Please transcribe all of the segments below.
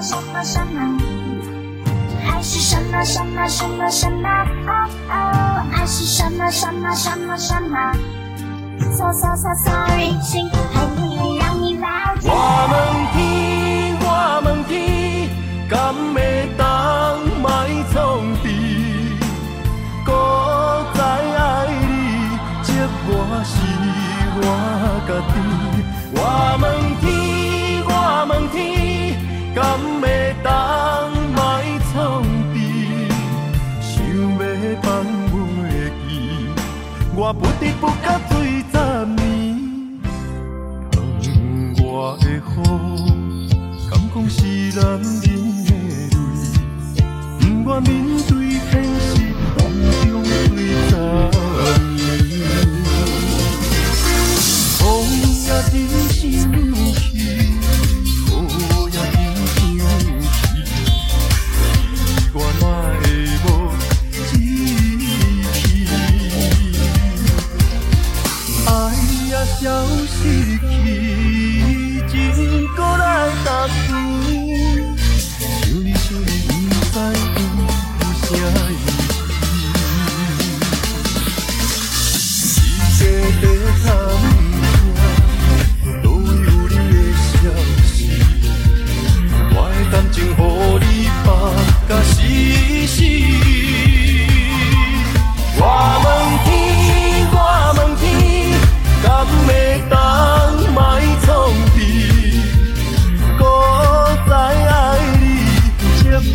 什么什么？爱是什么什么什么什么？哦哦，爱是什么什么什么什么？So so so sorry，请还可以让你了解。我问天，我问天，敢会当莫创治？搁再爱你，这我是我家己。我不得不甲醉十年。问我的雨，敢讲是男人的泪？不愿面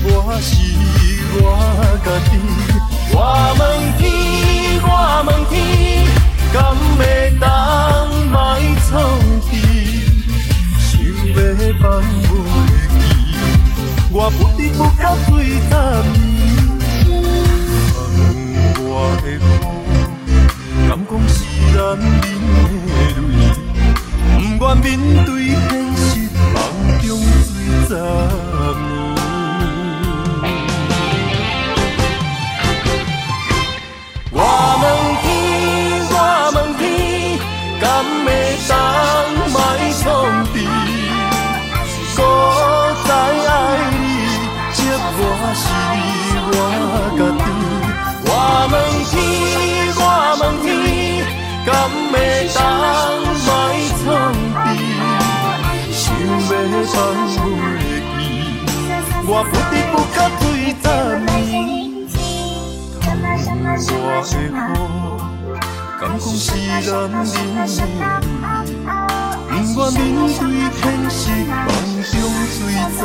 我是我家己。我问天，我问天，敢会当莫创治？想要放袂记，我不得不甲醉十年。问我的雨，敢讲是男人的泪？不愿面对现实，梦中醉十我不得不甲醉十年。我的雨，敢讲是男人的泪？不愿面对现实，梦中醉十。